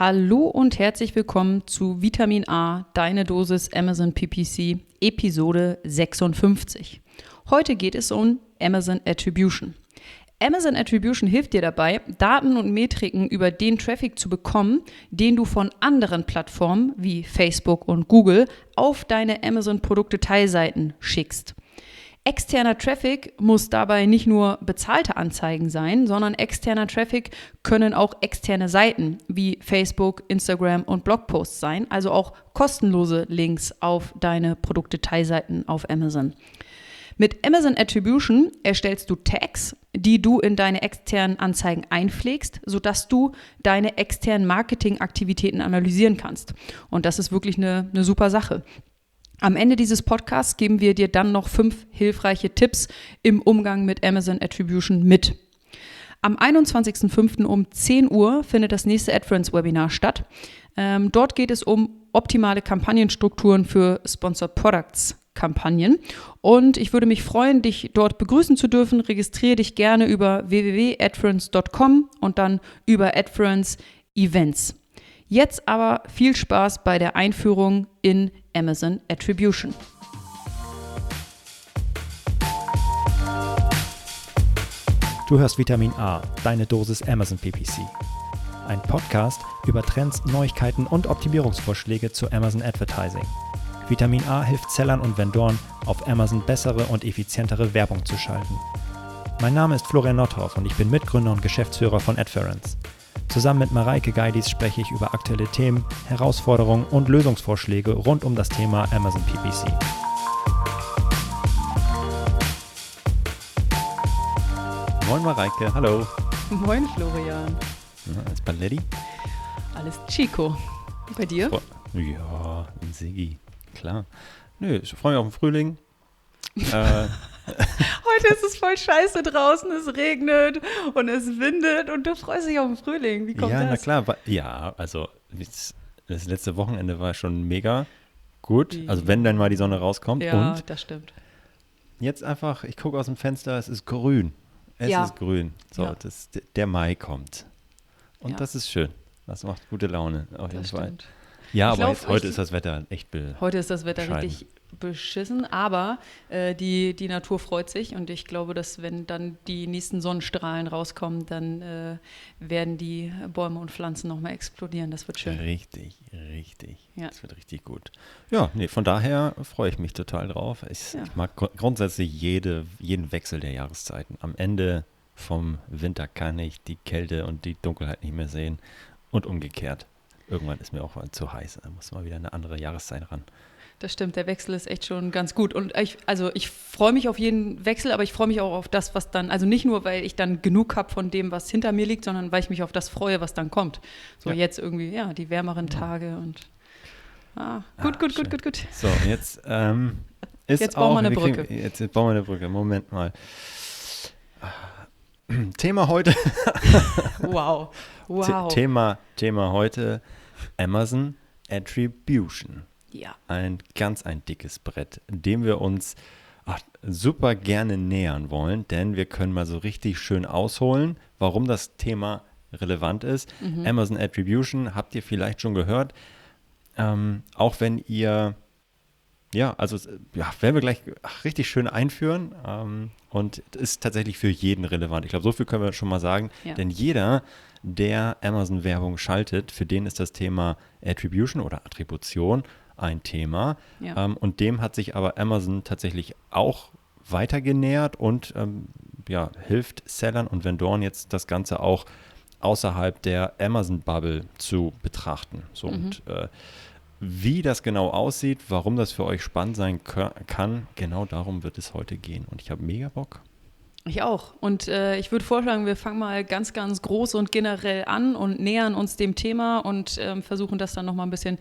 Hallo und herzlich willkommen zu Vitamin A, deine Dosis Amazon PPC, Episode 56. Heute geht es um Amazon Attribution. Amazon Attribution hilft dir dabei, Daten und Metriken über den Traffic zu bekommen, den du von anderen Plattformen wie Facebook und Google auf deine Amazon-Produkte-Teilseiten schickst. Externer Traffic muss dabei nicht nur bezahlte Anzeigen sein, sondern externer Traffic können auch externe Seiten wie Facebook, Instagram und Blogposts sein, also auch kostenlose Links auf deine Produkte-Teilseiten auf Amazon. Mit Amazon Attribution erstellst du Tags, die du in deine externen Anzeigen einpflegst, sodass du deine externen Marketingaktivitäten analysieren kannst. Und das ist wirklich eine, eine super Sache. Am Ende dieses Podcasts geben wir dir dann noch fünf hilfreiche Tipps im Umgang mit Amazon Attribution mit. Am 21.05. um 10 Uhr findet das nächste AdFriends-Webinar statt. Ähm, dort geht es um optimale Kampagnenstrukturen für Sponsored Products. Kampagnen. Und ich würde mich freuen, dich dort begrüßen zu dürfen. Registriere dich gerne über www.adference.com und dann über Adference Events. Jetzt aber viel Spaß bei der Einführung in Amazon Attribution. Du hörst Vitamin A, deine Dosis Amazon PPC. Ein Podcast über Trends, Neuigkeiten und Optimierungsvorschläge zu Amazon Advertising. Vitamin A hilft Sellern und Vendoren, auf Amazon bessere und effizientere Werbung zu schalten. Mein Name ist Florian Nothoff und ich bin Mitgründer und Geschäftsführer von Adference. Zusammen mit Mareike Geidis spreche ich über aktuelle Themen, Herausforderungen und Lösungsvorschläge rund um das Thema Amazon PPC. Moin Mareike, hallo. Moin Florian. Na, alles Paletti? Alles Chico. Bei dir? Ja, ein Sigi, klar. Nö, ich freue mich auf den Frühling. äh, Heute ist es voll scheiße draußen, es regnet und es windet und du freust dich auf den Frühling. Wie kommt ja, das? na klar. Ja, also das letzte Wochenende war schon mega gut. Also wenn dann mal die Sonne rauskommt. Ja, und das stimmt. jetzt einfach, ich gucke aus dem Fenster, es ist grün. Es Ja. ist grün. So, Ja. das, der Mai kommt. Und Ja. das ist schön. Das macht gute Laune auf jeden Fall. Ja, Ich aber jetzt, heute ist das Wetter echt Heute ist das Wetter richtig beschissen, aber äh, die, die Natur freut sich und ich glaube, dass wenn dann die nächsten Sonnenstrahlen rauskommen, dann äh, werden die Bäume und Pflanzen nochmal explodieren. Das wird schön. Richtig, richtig. Ja. Das wird richtig gut. Ja, nee, von daher freue ich mich total drauf. Ich, Ja. ich mag gru- grundsätzlich jede, jeden Wechsel der Jahreszeiten. Am Ende vom Winter kann ich die Kälte und die Dunkelheit nicht mehr sehen und umgekehrt. Irgendwann ist mir auch mal zu heiß. Da muss mal wieder eine andere Jahreszeit ran. Das stimmt, der Wechsel ist echt schon ganz gut. Und ich, also ich freue mich auf jeden Wechsel, aber ich freue mich auch auf das, was dann, also nicht nur, weil ich dann genug habe von dem, was hinter mir liegt, sondern weil ich mich auf das freue, was dann kommt. So Ja. jetzt irgendwie, ja, die wärmeren Tage und ah, gut, Ah, gut, schön. gut, gut, gut. So, jetzt ähm, ist Jetzt auch, bauen wir eine wir kriegen- Brücke. Jetzt, jetzt bauen wir eine Brücke. Moment mal. Thema heute Wow, wow. The- Thema, Thema heute Amazon Attribution. Ja, Ein ganz ein dickes Brett, dem wir uns ach, super gerne nähern wollen, denn wir können mal so richtig schön ausholen, warum das Thema relevant ist. Mhm. Amazon Attribution habt ihr vielleicht schon gehört. Ähm, auch wenn ihr ja, also ja, werden wir gleich ach, richtig schön einführen ähm, und ist tatsächlich für jeden relevant. Ich glaube, so viel können wir schon mal sagen, Ja. denn jeder, der Amazon-Werbung schaltet, für den ist das Thema Attribution oder Attribution ein Thema. Ja. Ähm, und dem hat sich aber Amazon tatsächlich auch weiter genähert und ähm, ja, hilft Sellern und Vendoren jetzt das Ganze auch außerhalb der Amazon-Bubble zu betrachten. So, Mhm. und äh, wie das genau aussieht, warum das für euch spannend sein kann, genau darum wird es heute gehen. Und ich habe mega Bock. Ich auch. Und äh, ich würde vorschlagen, wir fangen mal ganz, ganz groß und generell an und nähern uns dem Thema und ähm, versuchen das dann nochmal ein bisschen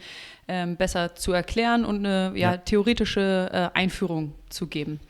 ähm, besser zu erklären und eine ja, Ja. theoretische äh, Einführung zu geben.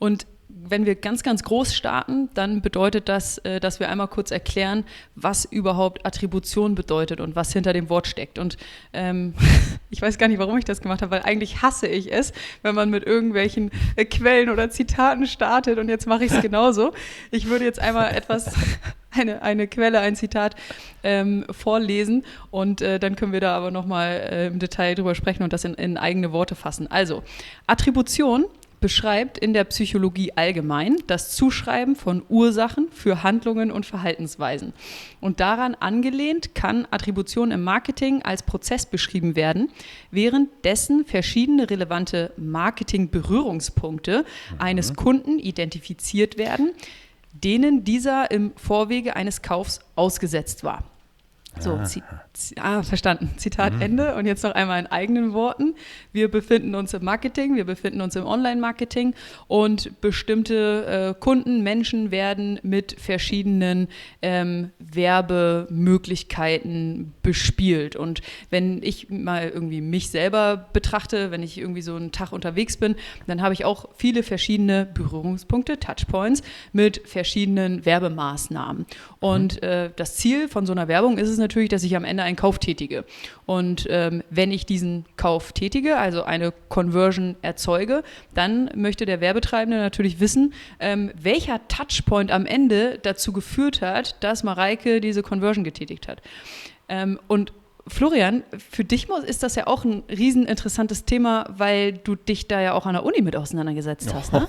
Und wenn wir ganz, ganz groß starten, dann bedeutet das, äh, dass wir einmal kurz erklären, was überhaupt Attribution bedeutet und was hinter dem Wort steckt. Und ähm, ich weiß gar nicht, warum ich das gemacht habe, weil eigentlich hasse ich es, wenn man mit irgendwelchen äh, Quellen oder Zitaten startet und jetzt mache ich es genauso. Ich würde jetzt einmal etwas eine, eine Quelle, ein Zitat ähm, vorlesen und äh, dann können wir da aber nochmal äh, im Detail drüber sprechen und das in, in eigene Worte fassen. Also, Attribution beschreibt in der Psychologie allgemein das Zuschreiben von Ursachen für Handlungen und Verhaltensweisen. Und daran angelehnt kann Attribution im Marketing als Prozess beschrieben werden, währenddessen verschiedene relevante Marketing-Berührungspunkte mhm. eines Kunden identifiziert werden, denen dieser im Vorwege eines Kaufs ausgesetzt war. So, ah. Ah, verstanden. Zitat mhm. Ende. Und jetzt noch einmal in eigenen Worten. Wir befinden uns im Marketing, wir befinden uns im Online-Marketing und bestimmte äh, Kunden, Menschen werden mit verschiedenen ähm, Werbemöglichkeiten bespielt. Und wenn ich mal irgendwie mich selber betrachte, wenn ich irgendwie so einen Tag unterwegs bin, dann habe ich auch viele verschiedene Berührungspunkte, Touchpoints mit verschiedenen Werbemaßnahmen. Und mhm. äh, das Ziel von so einer Werbung ist es natürlich, dass ich am Ende einen Kauf tätige. Und ähm, wenn ich diesen Kauf tätige, also eine Conversion erzeuge, dann möchte der Werbetreibende natürlich wissen, ähm, welcher Touchpoint am Ende dazu geführt hat, dass Mareike diese Conversion getätigt hat. Ähm, und Florian, für dich ist das ja auch ein rieseninteressantes Thema, weil du dich da ja auch an der Uni mit auseinandergesetzt hast. Ne?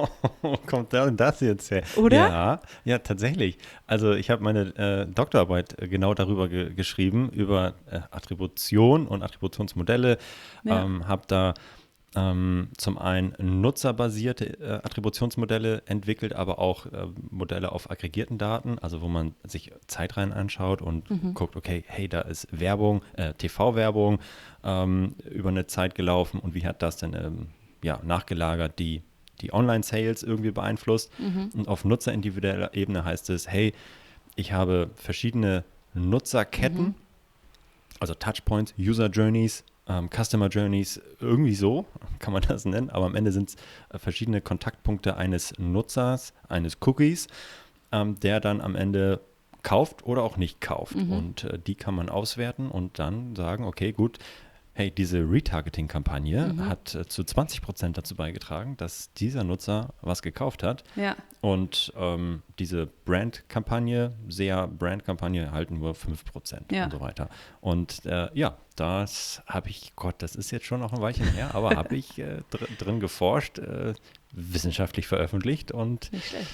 Kommt da das jetzt her? Oder? Ja, ja tatsächlich. Also ich habe meine äh, Doktorarbeit äh, genau darüber ge geschrieben, über äh, Attribution und Attributionsmodelle. Ja. Ähm, habe da zum einen nutzerbasierte äh, Attributionsmodelle entwickelt, aber auch äh, Modelle auf aggregierten Daten, also wo man sich Zeitreihen anschaut und mhm. guckt, okay, hey, da ist Werbung, äh, TV-Werbung ähm, über eine Zeit gelaufen und wie hat das denn ähm, ja, nachgelagert die, die Online-Sales irgendwie beeinflusst. Mhm. Und auf nutzerindividueller Ebene heißt es, hey, ich habe verschiedene Nutzerketten, mhm. also Touchpoints, User Journeys, ähm, Customer Journeys, irgendwie so kann man das nennen, aber am Ende sind es äh, verschiedene Kontaktpunkte eines Nutzers, eines Cookies, ähm, der dann am Ende kauft oder auch nicht kauft. Mhm. Und äh, die kann man auswerten und dann sagen, okay, gut, hey, diese Retargeting-Kampagne mhm. hat äh, zu 20 Prozent dazu beigetragen, dass dieser Nutzer was gekauft hat. Ja. Und ähm, diese Brand-Kampagne, sehr Brand-Kampagne, halten nur 5 Prozent ja. und so weiter. Und äh, ja, das habe ich, Gott, das ist jetzt schon noch ein Weilchen her, aber habe ich äh, dr drin geforscht, äh, wissenschaftlich veröffentlicht und. Nicht schlecht.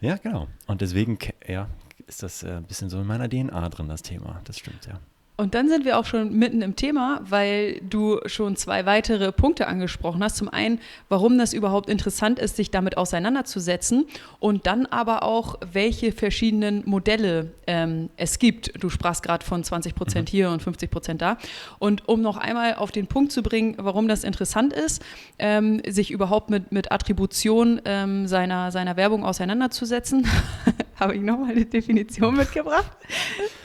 Ja, genau. Und deswegen, ja, ist das äh, ein bisschen so in meiner DNA drin, das Thema. Das stimmt, ja. Und dann sind wir auch schon mitten im Thema, weil du schon zwei weitere Punkte angesprochen hast. Zum einen, warum das überhaupt interessant ist, sich damit auseinanderzusetzen und dann aber auch, welche verschiedenen Modelle ähm, es gibt. Du sprachst gerade von 20 Prozent mhm. hier und 50 Prozent da. Und um noch einmal auf den Punkt zu bringen, warum das interessant ist, ähm, sich überhaupt mit, mit Attribution ähm, seiner, seiner Werbung auseinanderzusetzen, habe ich nochmal eine Definition mitgebracht,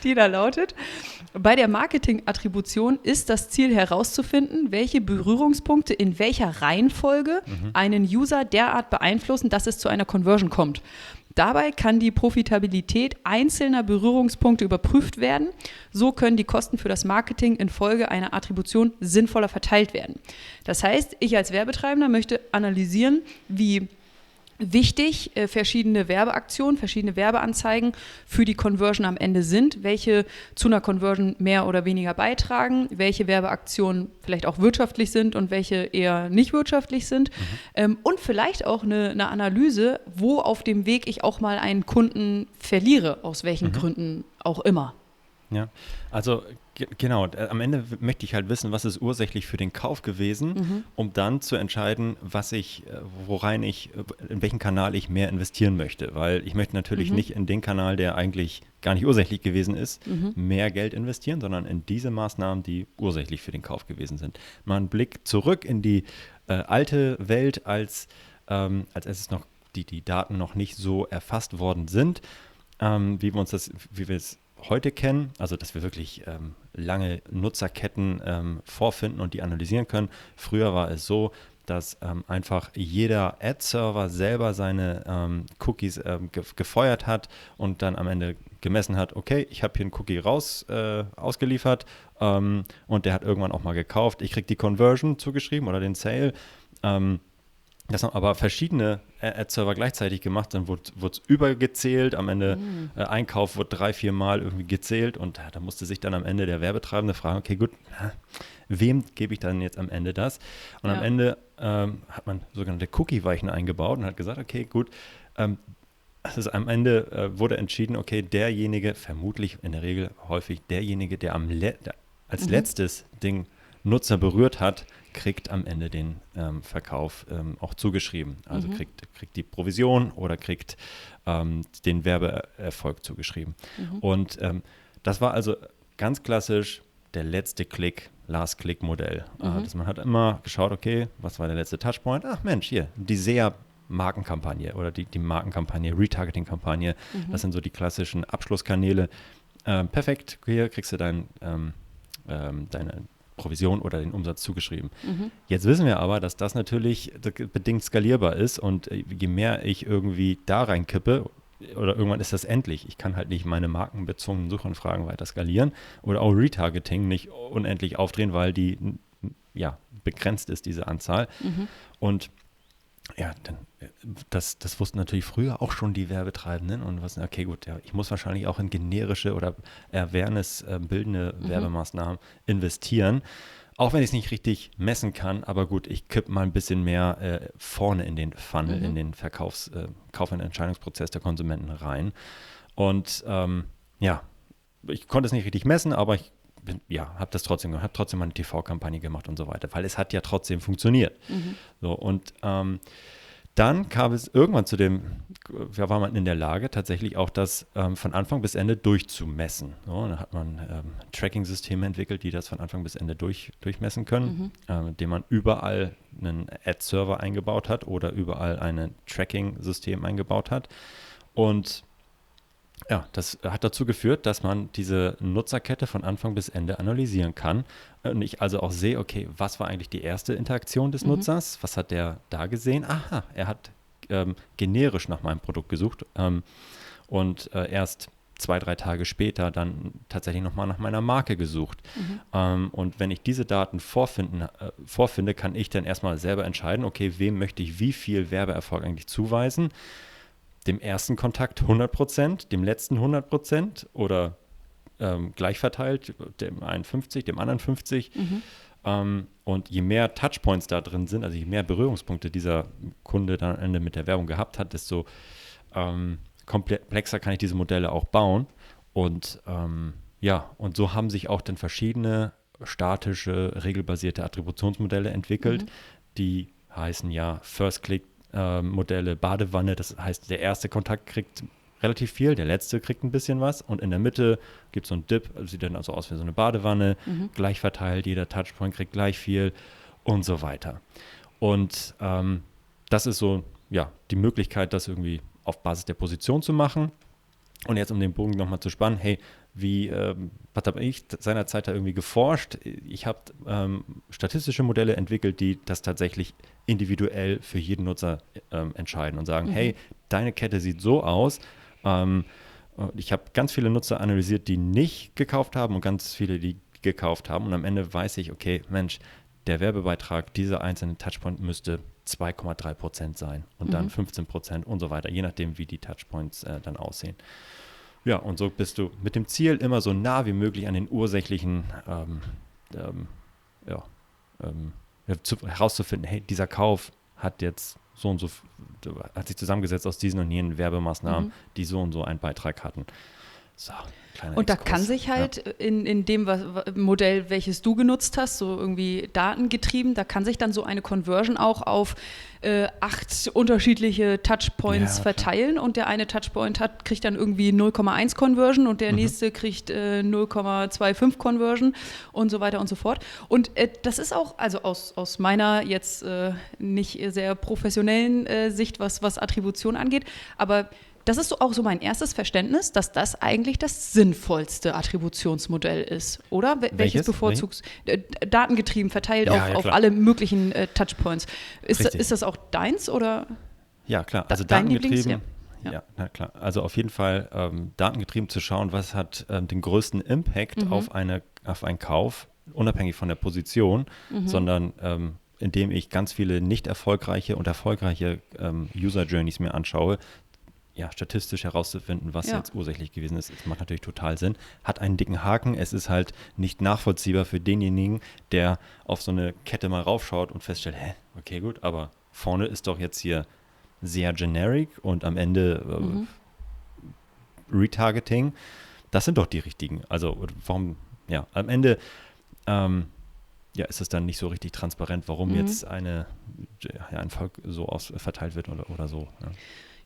die da lautet, bei der Marketing-Attribution ist das Ziel herauszufinden, welche Berührungspunkte in welcher Reihenfolge mhm. einen User derart beeinflussen, dass es zu einer Conversion kommt. Dabei kann die Profitabilität einzelner Berührungspunkte überprüft werden. So können die Kosten für das Marketing infolge einer Attribution sinnvoller verteilt werden. Das heißt, ich als Werbetreibender möchte analysieren, wie wichtig äh, verschiedene Werbeaktionen, verschiedene Werbeanzeigen für die Conversion am Ende sind, welche zu einer Conversion mehr oder weniger beitragen, welche Werbeaktionen vielleicht auch wirtschaftlich sind und welche eher nicht wirtschaftlich sind mhm. ähm, und vielleicht auch eine, eine, Analyse, wo auf dem Weg ich auch mal einen Kunden verliere, aus welchen mhm. Gründen auch immer. Ja, also genau, am Ende möchte ich halt wissen, was ist ursächlich für den Kauf gewesen, mhm. um dann zu entscheiden, was ich, äh, worein ich, äh, in welchen Kanal ich mehr investieren möchte. Weil ich möchte natürlich mhm. nicht in den Kanal, der eigentlich gar nicht ursächlich gewesen ist, mhm. mehr Geld investieren, sondern in diese Maßnahmen, die ursächlich für den Kauf gewesen sind. Mal ein Blick zurück in die äh, alte Welt, als, ähm, als es noch die, die Daten noch nicht so erfasst worden sind, ähm, wie wir uns das, wie wir es heute kennen, also dass wir wirklich ähm, lange Nutzerketten ähm, vorfinden und die analysieren können. Früher war es so, dass ähm, einfach jeder Ad-Server selber seine ähm, Cookies ähm, ge gefeuert hat und dann am Ende gemessen hat, okay, ich habe hier einen Cookie raus äh, ausgeliefert ähm, und der hat irgendwann auch mal gekauft. Ich kriege die Conversion zugeschrieben oder den Sale Das haben aber verschiedene Ad-Server gleichzeitig gemacht, dann wurde es übergezählt, am Ende Mhm. äh, Einkauf wurde drei, vier Mal irgendwie gezählt und ja, da musste sich dann am Ende der Werbetreibende fragen, okay gut, na, wem gebe ich dann jetzt am Ende das? Und am Ja. Ende ähm, hat man sogenannte Cookie-Weichen eingebaut und hat gesagt, okay gut, ähm, ist am Ende äh, wurde entschieden, okay, derjenige, vermutlich in der Regel häufig derjenige, der am Le der als Mhm. letztes den Nutzer berührt hat, kriegt am Ende den ähm, Verkauf ähm, auch zugeschrieben. Also Mhm. kriegt, kriegt die Provision oder kriegt ähm, den Werbeerfolg zugeschrieben. Mhm. Und ähm, das war also ganz klassisch der letzte Klick, Last-Click-Modell. Äh, Mhm. dass man hat immer geschaut, okay, was war der letzte Touchpoint? Ach Mensch, hier, die SEA Markenkampagne oder die, die Markenkampagne, Retargeting-Kampagne. Mhm. Das sind so die klassischen Abschlusskanäle. Ähm, perfekt, hier kriegst du dein, ähm, ähm, deine Provision oder den Umsatz zugeschrieben. Mhm. Jetzt wissen wir aber, dass das natürlich bedingt skalierbar ist und äh, je mehr ich irgendwie da reinkippe, oder irgendwann ist das endlich. Ich kann halt nicht meine markenbezogenen Suchanfragen weiter skalieren oder auch Retargeting nicht unendlich aufdrehen, weil die ja begrenzt ist, diese Anzahl. Mhm. Und ja, dann, äh, das, das wussten natürlich früher auch schon die Werbetreibenden und was, okay, gut, ja, ich muss wahrscheinlich auch in generische oder Awareness-bildende Mhm. Werbemaßnahmen investieren. Auch wenn ich es nicht richtig messen kann, aber gut, ich kipp mal ein bisschen mehr äh, vorne in den Funnel, Mhm. in den Verkaufs-, äh, Kauf- und Entscheidungsprozess der Konsumenten rein. Und ähm, ja, ich konnte es nicht richtig messen, aber ich bin, ja, habe das trotzdem gemacht, habe trotzdem mal eine TV-Kampagne gemacht und so weiter, weil es hat ja trotzdem funktioniert. Mhm. So, und ähm, dann kam es irgendwann zu dem, ja, war man in der Lage, tatsächlich auch das ähm, von Anfang bis Ende durchzumessen. So, dann hat man ähm, Tracking-Systeme entwickelt, die das von Anfang bis Ende durch, durchmessen können, ähm, indem man überall einen Ad-Server eingebaut hat oder überall ein Tracking-System eingebaut hat. Und ja, das hat dazu geführt, dass man diese Nutzerkette von Anfang bis Ende analysieren kann. Und ich also auch sehe, okay, was war eigentlich die erste Interaktion des Mhm. Nutzers? Was hat der da gesehen? Aha, er hat ähm, generisch nach meinem Produkt gesucht ähm, und äh, erst zwei, drei Tage später dann tatsächlich nochmal nach meiner Marke gesucht. Mhm. Ähm, und wenn ich diese Daten vorfinden, äh, vorfinde, kann ich dann erstmal selber entscheiden, okay, wem möchte ich wie viel Werbeerfolg eigentlich zuweisen? Dem ersten Kontakt 100%, dem letzten 100% oder ähm, gleich verteilt, dem einen 50, dem anderen 50. Mhm. Ähm, und je mehr Touchpoints da drin sind, also je mehr Berührungspunkte dieser Kunde dann am Ende mit der Werbung gehabt hat, desto ähm, komplexer kann ich diese Modelle auch bauen. Und ähm, ja, und so haben sich auch dann verschiedene statische, regelbasierte Attributionsmodelle entwickelt, Mhm. die heißen ja First-Click-Modelle, Badewanne. Das heißt, der erste Kontakt kriegt relativ viel, der letzte kriegt ein bisschen was und in der Mitte gibt es so einen Dip, also sieht dann also aus wie so eine Badewanne, Mhm. gleich verteilt, jeder Touchpoint kriegt gleich viel und so weiter. Und ähm, das ist so, ja, die Möglichkeit, das irgendwie auf Basis der Position zu machen. Und jetzt, um den Bogen nochmal zu spannen, hey, wie, ähm, was habe ich seinerzeit da irgendwie geforscht? Ich habe ähm, statistische Modelle entwickelt, die das tatsächlich individuell für jeden Nutzer ähm, entscheiden und sagen, Mhm. hey, deine Kette sieht so aus. Ähm, ich habe ganz viele Nutzer analysiert, die nicht gekauft haben und ganz viele, die gekauft haben. Und am Ende weiß ich, okay, Mensch, der Werbebeitrag, dieser einzelne Touchpoint müsste 2,3 Prozent sein und dann Mhm. 15 Prozent und so weiter, je nachdem, wie die Touchpoints äh, dann aussehen. Ja, und so bist du mit dem Ziel immer so nah wie möglich an den ursächlichen, ähm, ähm, ja, ähm, zu, herauszufinden, hey, dieser Kauf hat jetzt so und so, hat sich zusammengesetzt aus diesen und jenen Werbemaßnahmen, Mhm. die so und so einen Beitrag hatten. So, Und da Exkurs. kann sich Ja. halt in, in dem was, wa- Modell, welches du genutzt hast, so irgendwie datengetrieben, da kann sich dann so eine Conversion auch auf äh, acht unterschiedliche Touchpoints Ja, klar. verteilen und der eine Touchpoint hat, kriegt dann irgendwie 0,1 Conversion und der Mhm. nächste kriegt äh, 0,25 Conversion und so weiter und so fort. Und äh, das ist auch, also aus, aus meiner jetzt äh, nicht sehr professionellen äh, Sicht, was, was Attribution angeht, aber das ist so auch so mein erstes Verständnis, dass das eigentlich das sinnvollste Attributionsmodell ist, oder? Wel- Welches, Welches? bevorzugst äh, datengetrieben verteilt Ja, auf, ja, auf alle möglichen äh, Touchpoints. Ist, Richtig. ist das auch deins oder? Ja, klar. Also datengetrieben. ja. Ja. Ja. na klar. Also auf jeden Fall ähm, datengetrieben zu schauen, was hat ähm, den größten Impact Mhm. auf, eine, auf einen Kauf, unabhängig von der Position, Mhm. sondern ähm, indem ich ganz viele nicht erfolgreiche und erfolgreiche ähm, User Journeys mir anschaue, ja, statistisch herauszufinden, was ja. jetzt ursächlich gewesen ist, das macht natürlich total Sinn. Hat einen dicken Haken. Es ist halt nicht nachvollziehbar für denjenigen, der auf so eine Kette mal raufschaut und feststellt, hä, okay, gut, aber vorne ist doch jetzt hier sehr generic und am Ende äh, mhm. Retargeting. Das sind doch die richtigen. Also warum, ja, am Ende ähm, ja, ist es dann nicht so richtig transparent, warum mhm. jetzt eine, ja, ein Volk so aus, verteilt wird oder, oder so. Ja.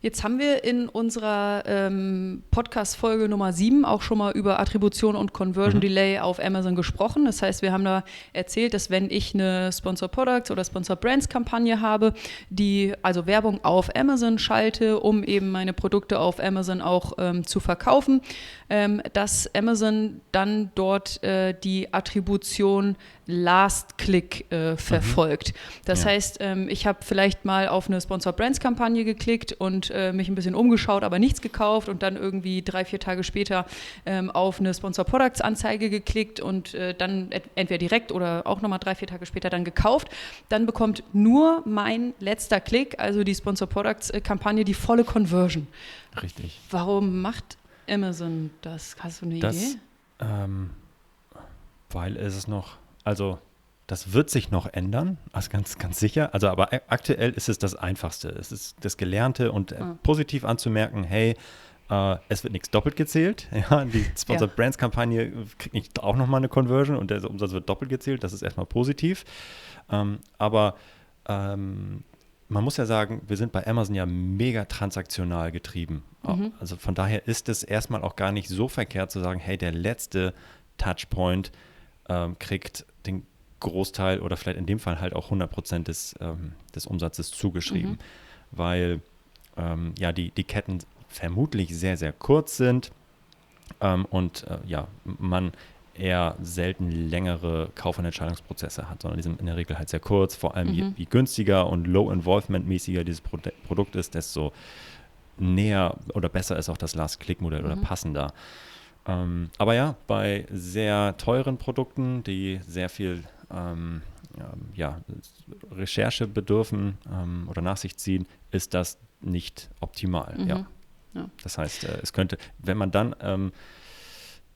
Jetzt haben wir in unserer ähm, Podcast-Folge Nummer 7 auch schon mal über Attribution und Conversion mhm. Delay auf Amazon gesprochen. Das heißt, wir haben da erzählt, dass wenn ich eine Sponsor Products oder Sponsor Brands Kampagne habe, die also Werbung auf Amazon schalte, um eben meine Produkte auf Amazon auch ähm, zu verkaufen, ähm, dass Amazon dann dort äh, die Attribution Last Click äh, mhm. verfolgt. Das ja. heißt, ähm, ich habe vielleicht mal auf eine Sponsor Brands Kampagne geklickt und äh, mich ein bisschen umgeschaut, aber nichts gekauft und dann irgendwie drei, vier Tage später ähm, auf eine Sponsor Products Anzeige geklickt und äh, dann entweder direkt oder auch nochmal drei, vier Tage später dann gekauft. Dann bekommt nur mein letzter Klick, also die Sponsor Products Kampagne, die volle Conversion. Richtig. Warum macht Amazon das? Hast du eine das, Idee? Ähm, weil es noch also das wird sich noch ändern, also ganz, ganz sicher. Also aber aktuell ist es das Einfachste. Es ist das Gelernte und mhm. positiv anzumerken, hey, äh, es wird nichts doppelt gezählt. Ja, die Sponsored ja. Brands Kampagne kriegt nicht auch nochmal eine Conversion und der Umsatz wird doppelt gezählt. Das ist erstmal positiv. Ähm, aber ähm, man muss ja sagen, wir sind bei Amazon ja mega transaktional getrieben. Mhm. Also von daher ist es erstmal auch gar nicht so verkehrt zu sagen, hey, der letzte Touchpoint ähm, kriegt Großteil oder vielleicht in dem Fall halt auch 100 Prozent des, ähm, des Umsatzes zugeschrieben, mhm. weil ähm, ja die, die Ketten vermutlich sehr, sehr kurz sind ähm, und äh, ja, man eher selten längere Kauf- und Entscheidungsprozesse hat, sondern die sind in der Regel halt sehr kurz. Vor allem mhm. je, je, günstiger und low-involvement-mäßiger dieses Pro Produkt ist, desto näher oder besser ist auch das Last-Click-Modell mhm. oder passender. Ähm, aber ja, bei sehr teuren Produkten, die sehr viel ähm, ja, Recherche bedürfen ähm, oder nach sich ziehen, ist das nicht optimal. Mhm. Ja. ja. Das heißt, äh, es könnte, wenn man dann, ähm,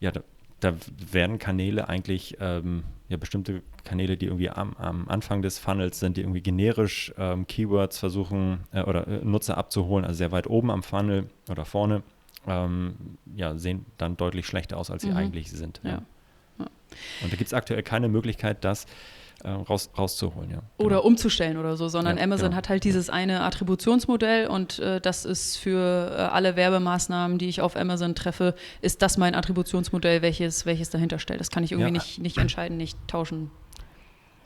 ja, da, da, werden Kanäle eigentlich, ähm, ja, bestimmte Kanäle, die irgendwie am, am, Anfang des Funnels sind, die irgendwie generisch ähm, Keywords versuchen äh, oder äh, Nutzer abzuholen, also sehr weit oben am Funnel oder vorne ähm, ja, sehen dann deutlich schlechter aus, als sie mhm. eigentlich sind. Ja. Ja. Und da gibt es aktuell keine Möglichkeit, das äh, raus, rauszuholen. Ja. Oder genau. umzustellen oder so, sondern Amazon genau. hat halt dieses eine Attributionsmodell und äh, das ist für äh, alle Werbemaßnahmen, die ich auf Amazon treffe, ist das mein Attributionsmodell, welches, welches dahinter stellt. Das kann ich irgendwie nicht, nicht entscheiden, nicht tauschen.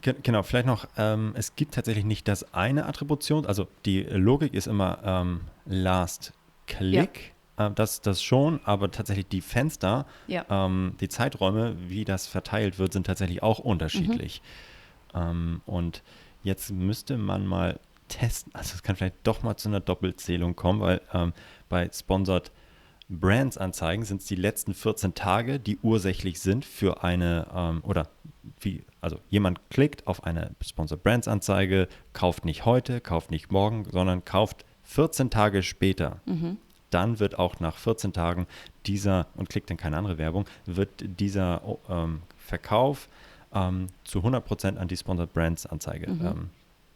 Genau, vielleicht noch, ähm, es gibt tatsächlich nicht das eine Attribution, also die Logik ist immer ähm, Last Click äh, das, das schon, aber tatsächlich die Fenster, ja. ähm, die Zeiträume, wie das verteilt wird, sind tatsächlich auch unterschiedlich. Mhm. Ähm, und jetzt müsste man mal testen, also es kann vielleicht doch mal zu einer Doppelzählung kommen, weil ähm, bei Sponsored Brands Anzeigen sind es die letzten 14 Tage, die ursächlich sind für eine ähm, oder wie, also jemand klickt auf eine Sponsored Brands Anzeige, kauft nicht heute, kauft nicht morgen, sondern kauft 14 Tage später. Mhm dann wird auch nach 14 Tagen dieser, und klickt dann keine andere Werbung, wird dieser oh, ähm, Verkauf ähm, zu 100% an die Sponsored Brands Anzeige mhm. ähm,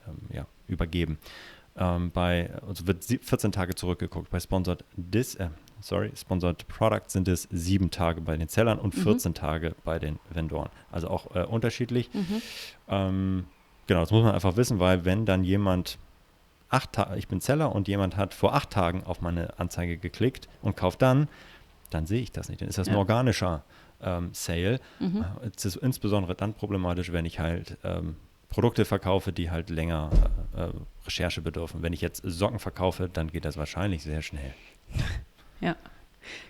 ähm ja, übergeben. Ähm, bei, also wird 14 Tage zurückgeguckt. Bei Sponsored Dis, äh, sorry, Sponsored Products sind es sieben Tage bei den Sellern und 14 mhm. Tage bei den Vendoren. Also auch äh, unterschiedlich. Mhm. Ähm, genau, das muss man einfach wissen, weil wenn dann jemand acht Tage, ich bin Seller und jemand hat vor acht Tagen auf meine Anzeige geklickt und kauft dann, dann sehe ich das nicht. Dann ist das ja. ein organischer ähm, Sale. Mhm. Äh, es ist insbesondere dann problematisch, wenn ich halt ähm, Produkte verkaufe, die halt länger äh, äh, Recherche bedürfen. Wenn ich jetzt Socken verkaufe, dann geht das wahrscheinlich sehr schnell. Ja,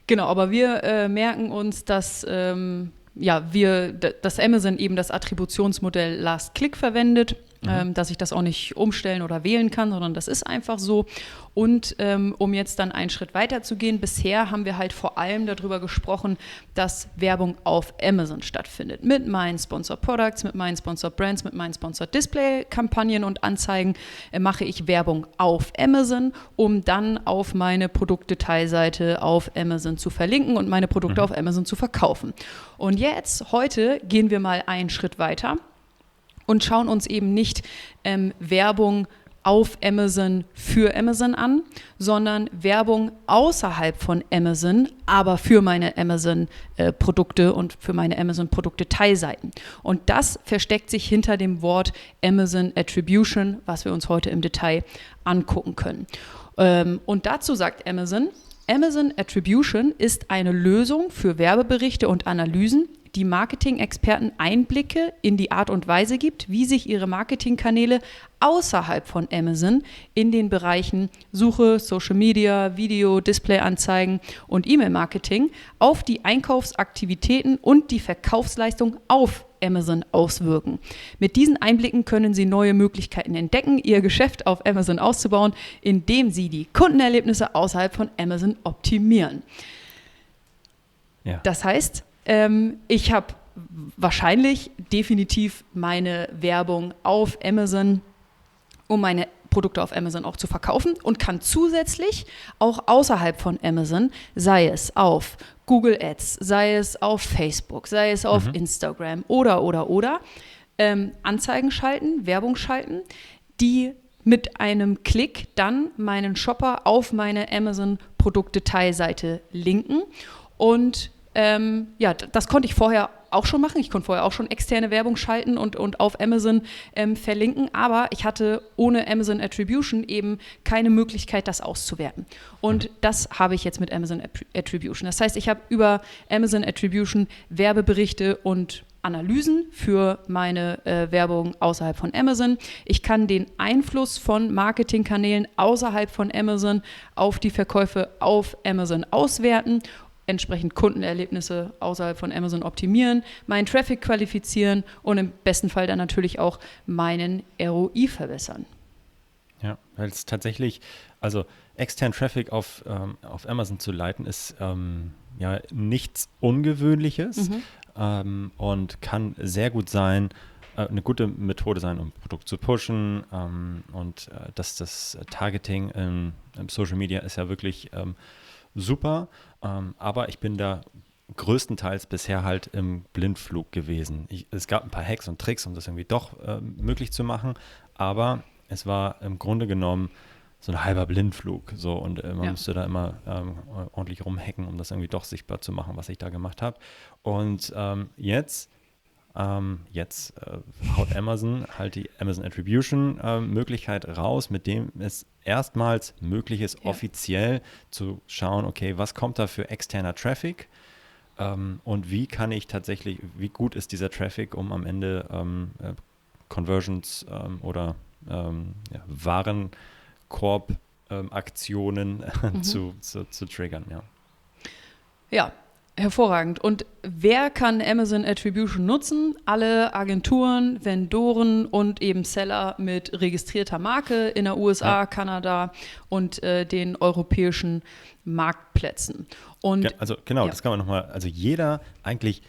genau, aber wir äh, merken uns, dass ähm, ja, wir, dass Amazon eben das Attributionsmodell Last Click verwendet mhm. ähm, dass ich das auch nicht umstellen oder wählen kann, sondern das ist einfach so. Und ähm, um jetzt dann einen Schritt weiter zu gehen, bisher haben wir halt vor allem darüber gesprochen, dass Werbung auf Amazon stattfindet. Mit meinen Sponsor Products, mit meinen Sponsor Brands, mit meinen Sponsor Display Kampagnen und Anzeigen äh, mache ich Werbung auf Amazon, um dann auf meine Produktdetailseite auf Amazon zu verlinken und meine Produkte mhm. auf Amazon zu verkaufen. Und jetzt, heute, gehen wir mal einen Schritt weiter und schauen uns eben nicht ähm, Werbung auf Amazon für Amazon an, sondern Werbung außerhalb von Amazon, aber für meine Amazon-Produkte äh, und für meine Amazon-Produkte-Teilseiten. Und das versteckt sich hinter dem Wort Amazon Attribution, was wir uns heute im Detail angucken können. Ähm, und dazu sagt Amazon, Amazon Attribution ist eine Lösung für Werbeberichte und Analysen, die Marketing-Experten Einblicke in die Art und Weise gibt, wie sich ihre Marketingkanäle außerhalb von Amazon in den Bereichen Suche, Social Media, Video, Displayanzeigen und E-Mail-Marketing auf die Einkaufsaktivitäten und die Verkaufsleistung auf Amazon auswirken. Mit diesen Einblicken können Sie neue Möglichkeiten entdecken, Ihr Geschäft auf Amazon auszubauen, indem Sie die Kundenerlebnisse außerhalb von Amazon optimieren. Ja. Das heißt, ähm, ich habe wahrscheinlich definitiv meine Werbung auf Amazon, um meine Produkte auf Amazon auch zu verkaufen und kann zusätzlich auch außerhalb von Amazon, sei es auf Google Ads, sei es auf Facebook, sei es auf mhm. Instagram oder, oder, oder, ähm, Anzeigen schalten, Werbung schalten, die mit einem Klick dann meinen Shopper auf meine Amazon-Produktdetailseite linken und ähm, ja, das konnte ich vorher auch schon machen. Ich konnte vorher auch schon externe Werbung schalten und, und auf Amazon ähm, verlinken, aber ich hatte ohne Amazon Attribution eben keine Möglichkeit, das auszuwerten. Und das habe ich jetzt mit Amazon Attribution. Das heißt, ich habe über Amazon Attribution Werbeberichte und Analysen für meine äh, Werbung außerhalb von Amazon. Ich kann den Einfluss von Marketingkanälen außerhalb von Amazon auf die Verkäufe auf Amazon auswerten entsprechend Kundenerlebnisse außerhalb von Amazon optimieren, meinen Traffic qualifizieren und im besten Fall dann natürlich auch meinen ROI verbessern. Ja, weil es tatsächlich, also extern Traffic auf, ähm, auf Amazon zu leiten, ist ähm, ja nichts Ungewöhnliches mhm. ähm, und kann sehr gut sein, äh, eine gute Methode sein, um Produkt zu pushen ähm, und äh, dass das Targeting im, Social Media ist ja wirklich ähm, super, ähm, aber ich bin da größtenteils bisher halt im Blindflug gewesen. Ich, es gab ein paar Hacks und Tricks, um das irgendwie doch äh, möglich zu machen, aber es war im Grunde genommen so ein halber Blindflug. So, und äh, man ja. musste da immer ähm, ordentlich rumhacken, um das irgendwie doch sichtbar zu machen, was ich da gemacht habe. Und ähm, jetzt ähm, jetzt äh, haut Amazon halt die Amazon Attribution äh, Möglichkeit raus, mit dem es erstmals möglich ist, ja. offiziell zu schauen, okay, was kommt da für externer Traffic ähm, und wie kann ich tatsächlich, wie gut ist dieser Traffic, um am Ende ähm, äh, Conversions ähm, oder ähm, ja, Warenkorb-Aktionen ähm, mhm. zu, zu, zu triggern, ja. Ja, Hervorragend. Und wer kann Amazon Attribution nutzen? Alle Agenturen, Vendoren und eben Seller mit registrierter Marke in der USA, ja. Kanada und äh, den europäischen Marktplätzen. Und, also genau, ja. das kann man nochmal, also jeder, eigentlich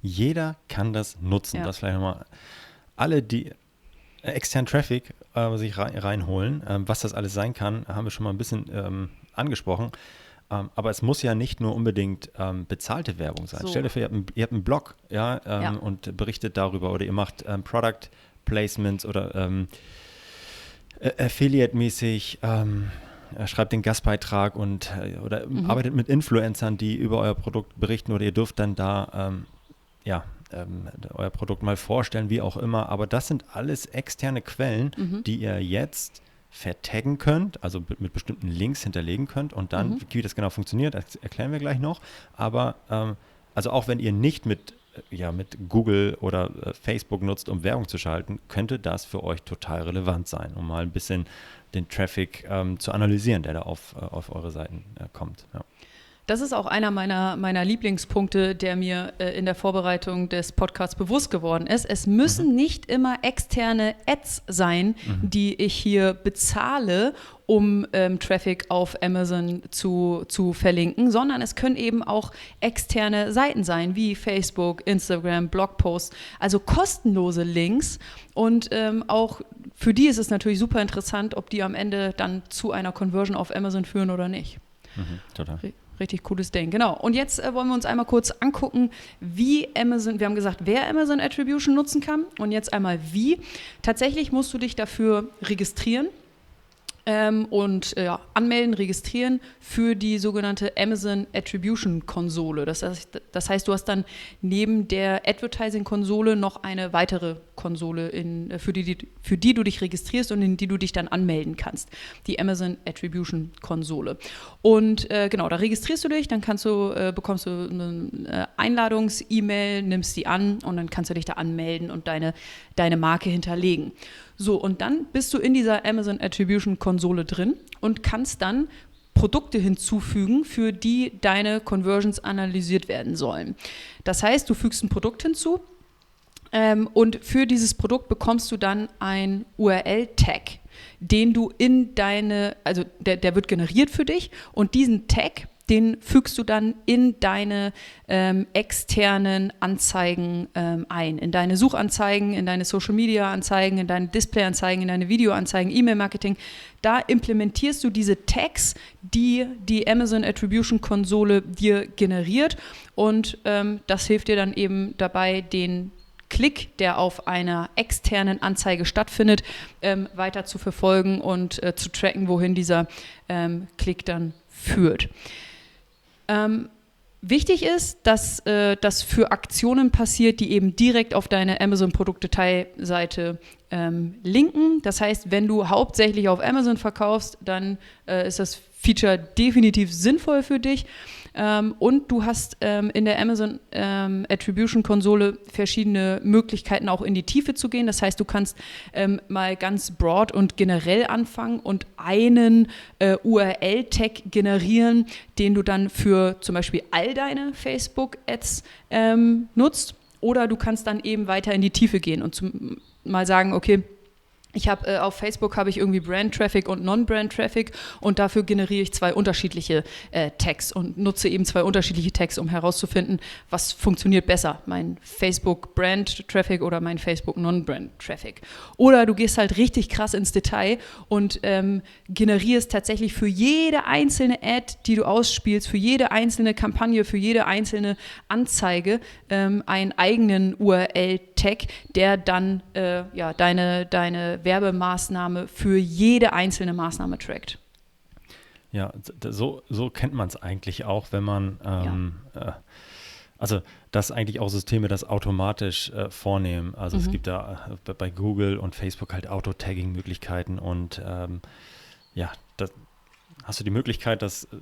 jeder kann das nutzen. Ja. Das vielleicht nochmal, alle, die äh, externen Traffic äh, sich reinholen, äh, was das alles sein kann, haben wir schon mal ein bisschen ähm, angesprochen. Ähm, aber es muss ja nicht nur unbedingt ähm, bezahlte Werbung sein. So. Stell dir vor, ihr habt, einen, ihr habt einen Blog ja, ähm, ja, und berichtet darüber oder ihr macht ähm, Product Placements oder ähm, Affiliate-mäßig, ähm, schreibt den Gastbeitrag und äh, oder mhm. arbeitet mit Influencern, die über euer Produkt berichten oder ihr dürft dann da ja, euer Produkt mal vorstellen, wie auch immer. Aber das sind alles externe Quellen, mhm. die ihr jetzt vertaggen könnt, also mit bestimmten Links hinterlegen könnt und dann, mhm. wie das genau funktioniert, das erklären wir gleich noch. Aber ähm, also auch wenn ihr nicht mit, äh, ja, mit Google oder äh, Facebook nutzt, um Werbung zu schalten, könnte das für euch total relevant sein, um mal ein bisschen den Traffic ähm, zu analysieren, der da auf, äh, auf eure Seiten äh, kommt. Ja. Das ist auch einer meiner, meiner Lieblingspunkte, der mir äh, in der Vorbereitung des Podcasts bewusst geworden ist. Es müssen mhm. nicht immer externe Ads sein, mhm. die ich hier bezahle, um ähm, Traffic auf Amazon zu, zu verlinken, sondern es können eben auch externe Seiten sein, wie Facebook, Instagram, Blogposts, also kostenlose Links. Und ähm, auch für die ist es natürlich super interessant, ob die am Ende dann zu einer Conversion auf Amazon führen oder nicht. Mhm, total. Richtig cooles Ding, genau. Und jetzt äh, wollen wir uns einmal kurz angucken, wie Amazon, wir haben gesagt, wer Amazon Attribution nutzen kann und jetzt einmal wie. Tatsächlich musst du dich dafür registrieren ähm, und äh, anmelden, registrieren für die sogenannte Amazon Attribution Konsole. Das heißt, das heißt, du hast dann neben der Advertising Konsole noch eine weitere Konsole, in, äh, für, die, die, für die du dich registrierst und in die du dich dann anmelden kannst. Die Amazon Attribution Konsole. Und äh, genau, da registrierst du dich, dann kannst du, äh, bekommst du eine äh, Einladungs-E-Mail, nimmst die an und dann kannst du dich da anmelden und deine, deine Marke hinterlegen. So, und dann bist du in dieser Amazon Attribution Konsole drin und kannst dann Produkte hinzufügen, für die deine Conversions analysiert werden sollen. Das heißt, du fügst ein Produkt hinzu ähm, und für dieses Produkt bekommst du dann ein URL-Tag, den du in deine, also der, der wird generiert für dich und diesen Tag den fügst du dann in deine ähm, externen Anzeigen ähm, ein, in deine Suchanzeigen, in deine Social-Media-Anzeigen, in deine Display-Anzeigen, in deine Video-Anzeigen, E-Mail-Marketing. Da implementierst du diese Tags, die die Amazon Attribution Konsole dir generiert und ähm, das hilft dir dann eben dabei, den Klick, der auf einer externen Anzeige stattfindet, ähm, weiter zu verfolgen und äh, zu tracken, wohin dieser ähm, Klick dann führt. Ähm, wichtig ist, dass äh, das für Aktionen passiert, die eben direkt auf deine Amazon-Produktdetailseite ähm, linken. Das heißt, wenn du hauptsächlich auf Amazon verkaufst, dann äh, ist das Feature definitiv sinnvoll für dich. Ähm, und du hast ähm, in der Amazon ähm, Attribution Konsole verschiedene Möglichkeiten, auch in die Tiefe zu gehen. Das heißt, du kannst ähm, mal ganz broad und generell anfangen und einen äh, URL-Tag generieren, den du dann für zum Beispiel all deine Facebook-Ads ähm, nutzt. Oder du kannst dann eben weiter in die Tiefe gehen und zum, mal sagen, okay, ich habe äh, auf Facebook habe ich irgendwie Brand Traffic und Non-Brand Traffic und dafür generiere ich zwei unterschiedliche äh, Tags und nutze eben zwei unterschiedliche Tags, um herauszufinden, was funktioniert besser, mein Facebook Brand Traffic oder mein Facebook Non-Brand Traffic. Oder du gehst halt richtig krass ins Detail und ähm, generierst tatsächlich für jede einzelne Ad, die du ausspielst, für jede einzelne Kampagne, für jede einzelne Anzeige ähm, einen eigenen URL-Tag, der dann äh, ja deine deine Werbemaßnahme für jede einzelne Maßnahme trackt. Ja, so, so kennt man es eigentlich auch, wenn man, ähm, ja. äh, also dass eigentlich auch Systeme das automatisch äh, vornehmen. Also mhm. es gibt da äh, bei Google und Facebook halt Auto-Tagging-Möglichkeiten und ähm, ja, da hast du die Möglichkeit, das äh,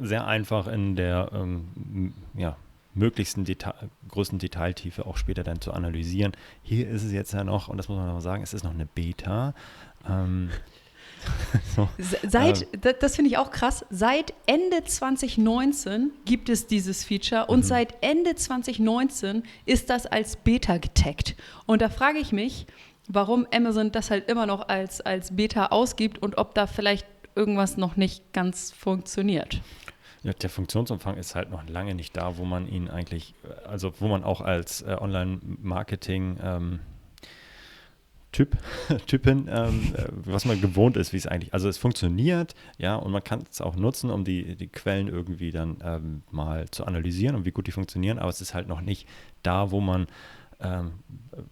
sehr einfach in der ähm, ja, möglichsten Deta größten Detailtiefe auch später dann zu analysieren. Hier ist es jetzt ja noch, und das muss man noch sagen, es ist noch eine Beta. Ähm, so, seit, äh, das finde ich auch krass, seit Ende 2019 gibt es dieses Feature und mhm. seit Ende 2019 ist das als Beta getaggt. Und da frage ich mich, warum Amazon das halt immer noch als, als Beta ausgibt und ob da vielleicht irgendwas noch nicht ganz funktioniert. Ja, der Funktionsumfang ist halt noch lange nicht da, wo man ihn eigentlich, also wo man auch als äh, Online-Marketing ähm, Typ, Typin, ähm, äh, was man gewohnt ist, wie es eigentlich, also es funktioniert, ja, und man kann es auch nutzen, um die, die Quellen irgendwie dann ähm, mal zu analysieren und wie gut die funktionieren, aber es ist halt noch nicht da, wo man ähm,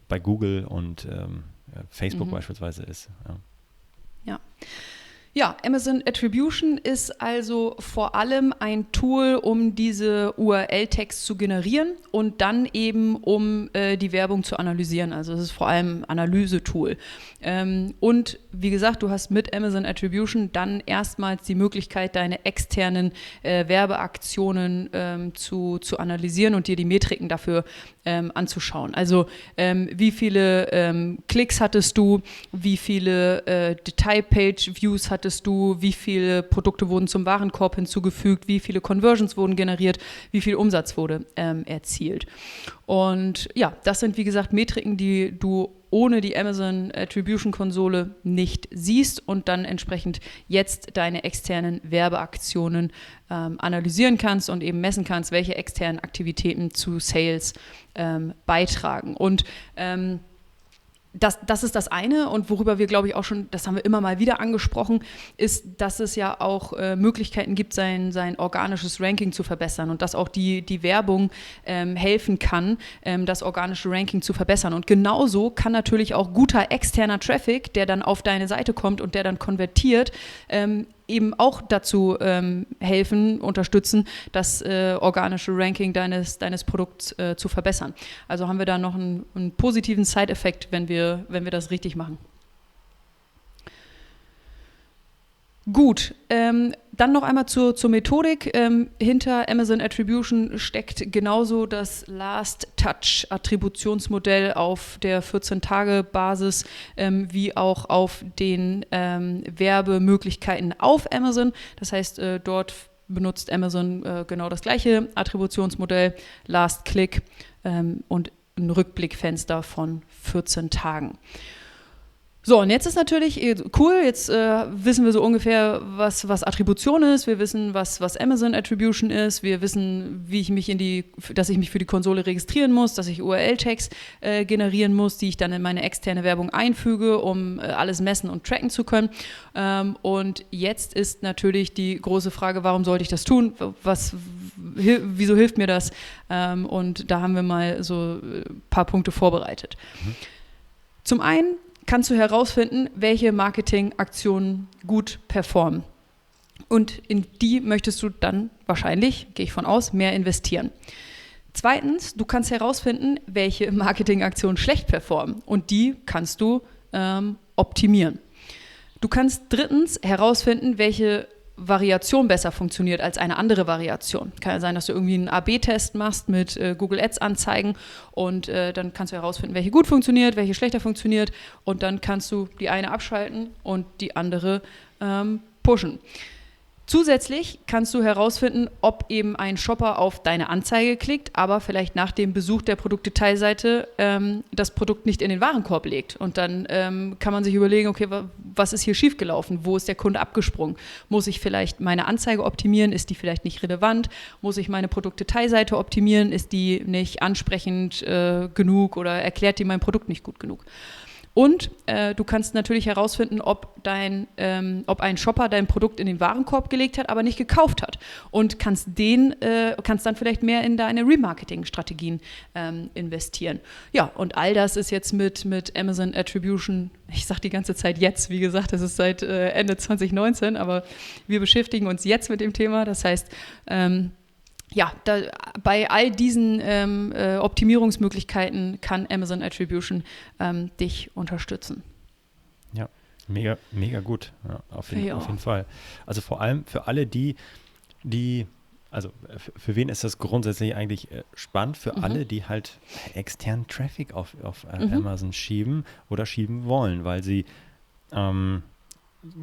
bei Google und ähm, Facebook mhm. beispielsweise ist. Ja. ja. Ja, Amazon Attribution ist also vor allem ein Tool, um diese URL-Tags zu generieren und dann eben um äh, die Werbung zu analysieren. Also es ist vor allem ein Analyse-Tool. Ähm, und wie gesagt, du hast mit Amazon Attribution dann erstmals die Möglichkeit, deine externen äh, Werbeaktionen ähm, zu, zu analysieren und dir die Metriken dafür ähm, anzuschauen. Also ähm, wie viele ähm, Klicks hattest du, wie viele äh, Detail-Page-Views hattest du, wie viele Produkte wurden zum Warenkorb hinzugefügt, wie viele Conversions wurden generiert, wie viel Umsatz wurde ähm, erzielt. Und ja, das sind wie gesagt Metriken, die du ohne die Amazon Attribution Konsole nicht siehst und dann entsprechend jetzt deine externen Werbeaktionen ähm, analysieren kannst und eben messen kannst, welche externen Aktivitäten zu Sales ähm, beitragen. Und ähm, das, das ist das eine und worüber wir, glaube ich, auch schon, das haben wir immer mal wieder angesprochen, ist, dass es ja auch äh, Möglichkeiten gibt, sein, sein organisches Ranking zu verbessern und dass auch die, die Werbung ähm, helfen kann, ähm, das organische Ranking zu verbessern. Und genauso kann natürlich auch guter externer Traffic, der dann auf deine Seite kommt und der dann konvertiert, ähm, eben auch dazu ähm, helfen, unterstützen, das äh, organische Ranking deines, deines Produkts äh, zu verbessern. Also haben wir da noch einen, einen positiven Side-Effekt, wenn wir, wenn wir das richtig machen. Gut, ähm, dann noch einmal zur, zur Methodik. Ähm, hinter Amazon Attribution steckt genauso das Last Touch Attributionsmodell auf der 14-Tage-Basis ähm, wie auch auf den ähm, Werbemöglichkeiten auf Amazon. Das heißt, äh, dort benutzt Amazon äh, genau das gleiche Attributionsmodell, Last Click ähm, und ein Rückblickfenster von 14 Tagen. So, und jetzt ist natürlich äh, cool, jetzt äh, wissen wir so ungefähr, was, was Attribution ist, wir wissen, was, was Amazon Attribution ist, wir wissen, wie ich mich in die, dass ich mich für die Konsole registrieren muss, dass ich URL-Tags äh, generieren muss, die ich dann in meine externe Werbung einfüge, um äh, alles messen und tracken zu können. Ähm, und jetzt ist natürlich die große Frage, warum sollte ich das tun? Was, wieso hilft mir das? Ähm, und da haben wir mal so ein äh, paar Punkte vorbereitet. Mhm. Zum einen kannst du herausfinden, welche Marketingaktionen gut performen. Und in die möchtest du dann wahrscheinlich, gehe ich von aus, mehr investieren. Zweitens, du kannst herausfinden, welche Marketingaktionen schlecht performen und die kannst du ähm, optimieren. Du kannst drittens herausfinden, welche Variation besser funktioniert als eine andere Variation. Kann ja sein, dass du irgendwie einen AB-Test machst mit äh, Google Ads-Anzeigen und äh, dann kannst du herausfinden, welche gut funktioniert, welche schlechter funktioniert und dann kannst du die eine abschalten und die andere ähm, pushen. Zusätzlich kannst du herausfinden, ob eben ein Shopper auf deine Anzeige klickt, aber vielleicht nach dem Besuch der Produktdetailseite ähm, das Produkt nicht in den Warenkorb legt. Und dann ähm, kann man sich überlegen, okay, was ist hier schiefgelaufen? Wo ist der Kunde abgesprungen? Muss ich vielleicht meine Anzeige optimieren? Ist die vielleicht nicht relevant? Muss ich meine Produktdetailseite optimieren? Ist die nicht ansprechend äh, genug oder erklärt die mein Produkt nicht gut genug? Und äh, du kannst natürlich herausfinden, ob, dein, ähm, ob ein Shopper dein Produkt in den Warenkorb gelegt hat, aber nicht gekauft hat. Und kannst, den, äh, kannst dann vielleicht mehr in deine Remarketing-Strategien ähm, investieren. Ja, und all das ist jetzt mit, mit Amazon Attribution, ich sage die ganze Zeit jetzt, wie gesagt, das ist seit äh, Ende 2019, aber wir beschäftigen uns jetzt mit dem Thema. Das heißt, ähm, ja, da, bei all diesen ähm, äh, Optimierungsmöglichkeiten kann Amazon Attribution ähm, dich unterstützen. Ja, mega, mega gut. Ja, auf, jeden, ja. auf jeden Fall. Also vor allem für alle die, die, also für, für wen ist das grundsätzlich eigentlich äh, spannend? Für mhm. alle, die halt externen Traffic auf, auf äh, mhm. Amazon schieben oder schieben wollen, weil sie ähm,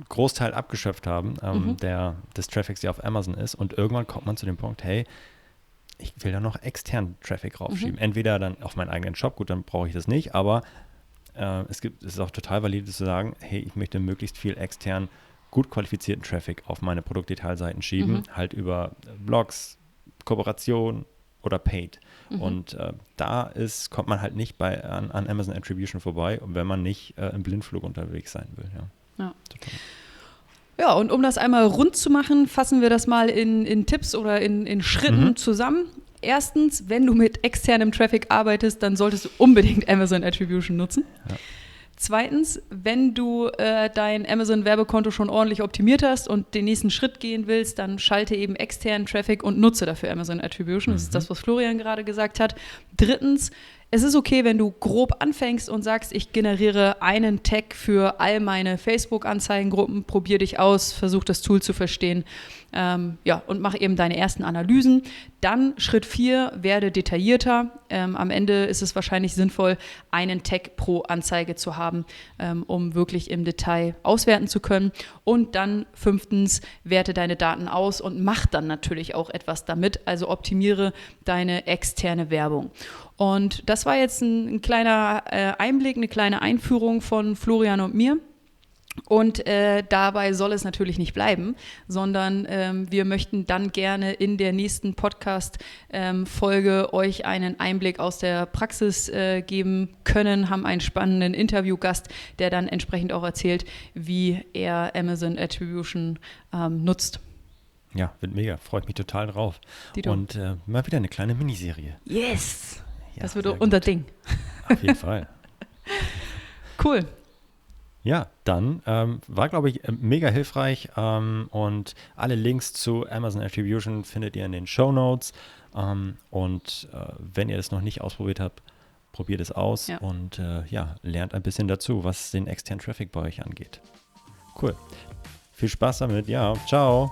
Großteil abgeschöpft haben, ähm, mhm. der, des Traffics, der auf Amazon ist. Und irgendwann kommt man zu dem Punkt, hey, ich will da noch externen Traffic raufschieben. Mhm. Entweder dann auf meinen eigenen Shop, gut, dann brauche ich das nicht, aber äh, es, gibt, es ist auch total valide zu sagen, hey, ich möchte möglichst viel extern gut qualifizierten Traffic auf meine Produktdetailseiten schieben, mhm. halt über Blogs, Kooperation oder Paid. Mhm. Und äh, da ist, kommt man halt nicht bei, an, an Amazon Attribution vorbei, wenn man nicht äh, im Blindflug unterwegs sein will. Ja. Ja. Total. Ja, und um das einmal rund zu machen, fassen wir das mal in, in Tipps oder in, in Schritten mhm. zusammen. Erstens, wenn du mit externem Traffic arbeitest, dann solltest du unbedingt Amazon Attribution nutzen. Ja. Zweitens, wenn du äh, dein Amazon-Werbekonto schon ordentlich optimiert hast und den nächsten Schritt gehen willst, dann schalte eben externen Traffic und nutze dafür Amazon Attribution. Mhm. Das ist das, was Florian gerade gesagt hat. Drittens, es ist okay, wenn du grob anfängst und sagst, ich generiere einen Tag für all meine Facebook-Anzeigengruppen, probier dich aus, versuch das Tool zu verstehen ähm, ja, und mach eben deine ersten Analysen. Dann Schritt 4, werde detaillierter. Ähm, am Ende ist es wahrscheinlich sinnvoll, einen Tag pro Anzeige zu haben, ähm, um wirklich im Detail auswerten zu können. Und dann fünftens, werte deine Daten aus und mach dann natürlich auch etwas damit. Also optimiere deine externe Werbung. Und das war jetzt ein, ein kleiner äh, Einblick, eine kleine Einführung von Florian und mir. Und äh, dabei soll es natürlich nicht bleiben, sondern ähm, wir möchten dann gerne in der nächsten Podcast-Folge ähm, euch einen Einblick aus der Praxis äh, geben können, haben einen spannenden Interviewgast, der dann entsprechend auch erzählt, wie er Amazon Attribution ähm, nutzt. Ja, wird mega, freut mich total drauf. Dito. Und äh, mal wieder eine kleine Miniserie. Yes! Ja, das wird unser gut. Ding. Auf jeden Fall. Cool. Ja, dann ähm, war, glaube ich, äh, mega hilfreich ähm, und alle Links zu Amazon Attribution findet ihr in den Show Notes. Ähm, und äh, wenn ihr das noch nicht ausprobiert habt, probiert es aus Ja. und äh, ja, lernt ein bisschen dazu, was den externen Traffic bei euch angeht. Cool. Viel Spaß damit. Ja, ciao.